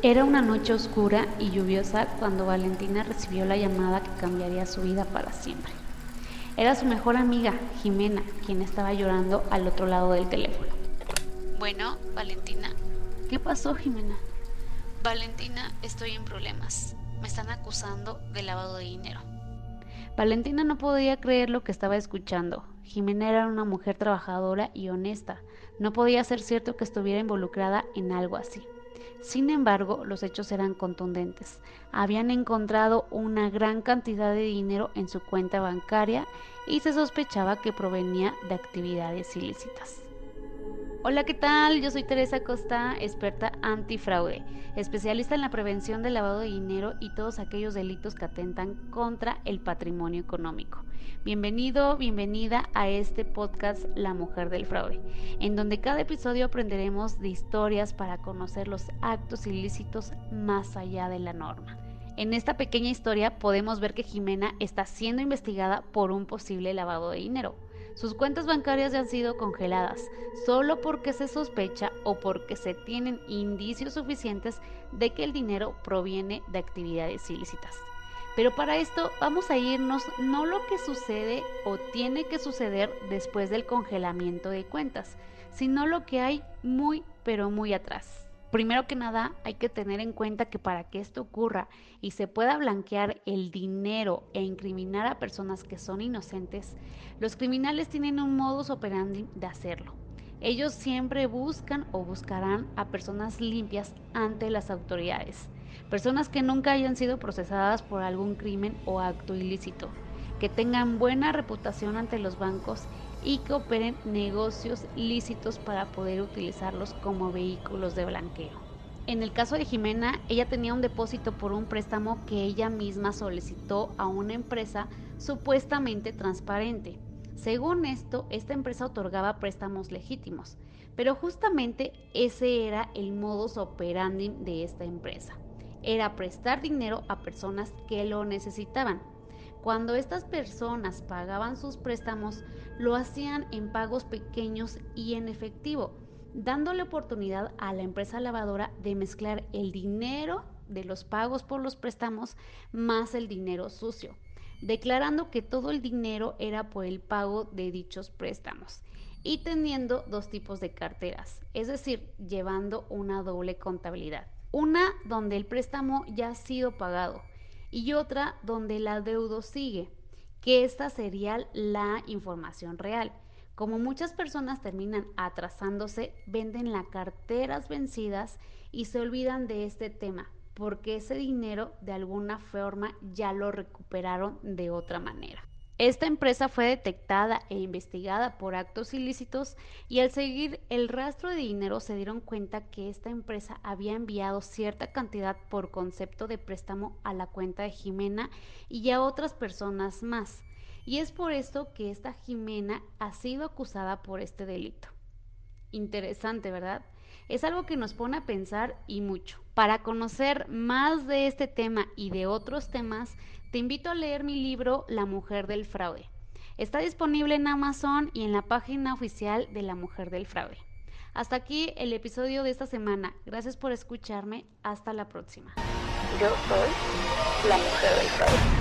Era una noche oscura y lluviosa cuando Valentina recibió la llamada que cambiaría su vida para siempre. Era su mejor amiga, Jimena, quien estaba llorando al otro lado del teléfono. Bueno, Valentina. ¿Qué pasó, Jimena? Valentina, estoy en problemas. Me están acusando de lavado de dinero. Valentina no podía creer lo que estaba escuchando. Jimena era una mujer trabajadora y honesta. No podía ser cierto que estuviera involucrada en algo así. Sin embargo, los hechos eran contundentes. Habían encontrado una gran cantidad de dinero en su cuenta bancaria y se sospechaba que provenía de actividades ilícitas. Hola, ¿qué tal? Yo soy Teresa Costa, experta antifraude, especialista en la prevención del lavado de dinero y todos aquellos delitos que atentan contra el patrimonio económico. Bienvenido, bienvenida a este podcast La Mujer del Fraude, en donde cada episodio aprenderemos de historias para conocer los actos ilícitos más allá de la norma. En esta pequeña historia podemos ver que Jimena está siendo investigada por un posible lavado de dinero sus cuentas bancarias ya han sido congeladas, solo porque se sospecha o porque se tienen indicios suficientes de que el dinero proviene de actividades ilícitas. Pero para esto vamos a irnos no lo que sucede o tiene que suceder después del congelamiento de cuentas, sino lo que hay muy pero muy atrás. Primero que nada, hay que tener en cuenta que para que esto ocurra y se pueda blanquear el dinero e incriminar a personas que son inocentes, los criminales tienen un modus operandi de hacerlo. Ellos siempre buscan o buscarán a personas limpias ante las autoridades, personas que nunca hayan sido procesadas por algún crimen o acto ilícito, que tengan buena reputación ante los bancos y que operen negocios lícitos para poder utilizarlos como vehículos de blanqueo. En el caso de Jimena, ella tenía un depósito por un préstamo que ella misma solicitó a una empresa supuestamente transparente. Según esto, esta empresa otorgaba préstamos legítimos, pero justamente ese era el modus operandi de esta empresa. Era prestar dinero a personas que lo necesitaban cuando estas personas pagaban sus préstamos, lo hacían en pagos pequeños y en efectivo, dándole oportunidad a la empresa lavadora de mezclar el dinero de los pagos por los préstamos más el dinero sucio, declarando que todo el dinero era por el pago de dichos préstamos y teniendo dos tipos de carteras, es decir, llevando una doble contabilidad. Una donde el préstamo ya ha sido pagado y otra donde el adeudo sigue, que esta sería la información real. Como muchas personas terminan atrasándose, venden las carteras vencidas y se olvidan de este tema, porque ese dinero de alguna forma ya lo recuperaron de otra manera. Esta empresa fue detectada e investigada por actos ilícitos y al seguir el rastro de dinero se dieron cuenta que esta empresa había enviado cierta cantidad por concepto de préstamo a la cuenta de Jimena y a otras personas más. Y es por esto que esta Jimena ha sido acusada por este delito. Interesante, ¿verdad? Es algo que nos pone a pensar y mucho. Para conocer más de este tema y de otros temas, te invito a leer mi libro La Mujer del Fraude. Está disponible en Amazon y en la página oficial de La Mujer del Fraude. Hasta aquí el episodio de esta semana. Gracias por escucharme. Hasta la próxima. Yo soy la Mujer del Fraude.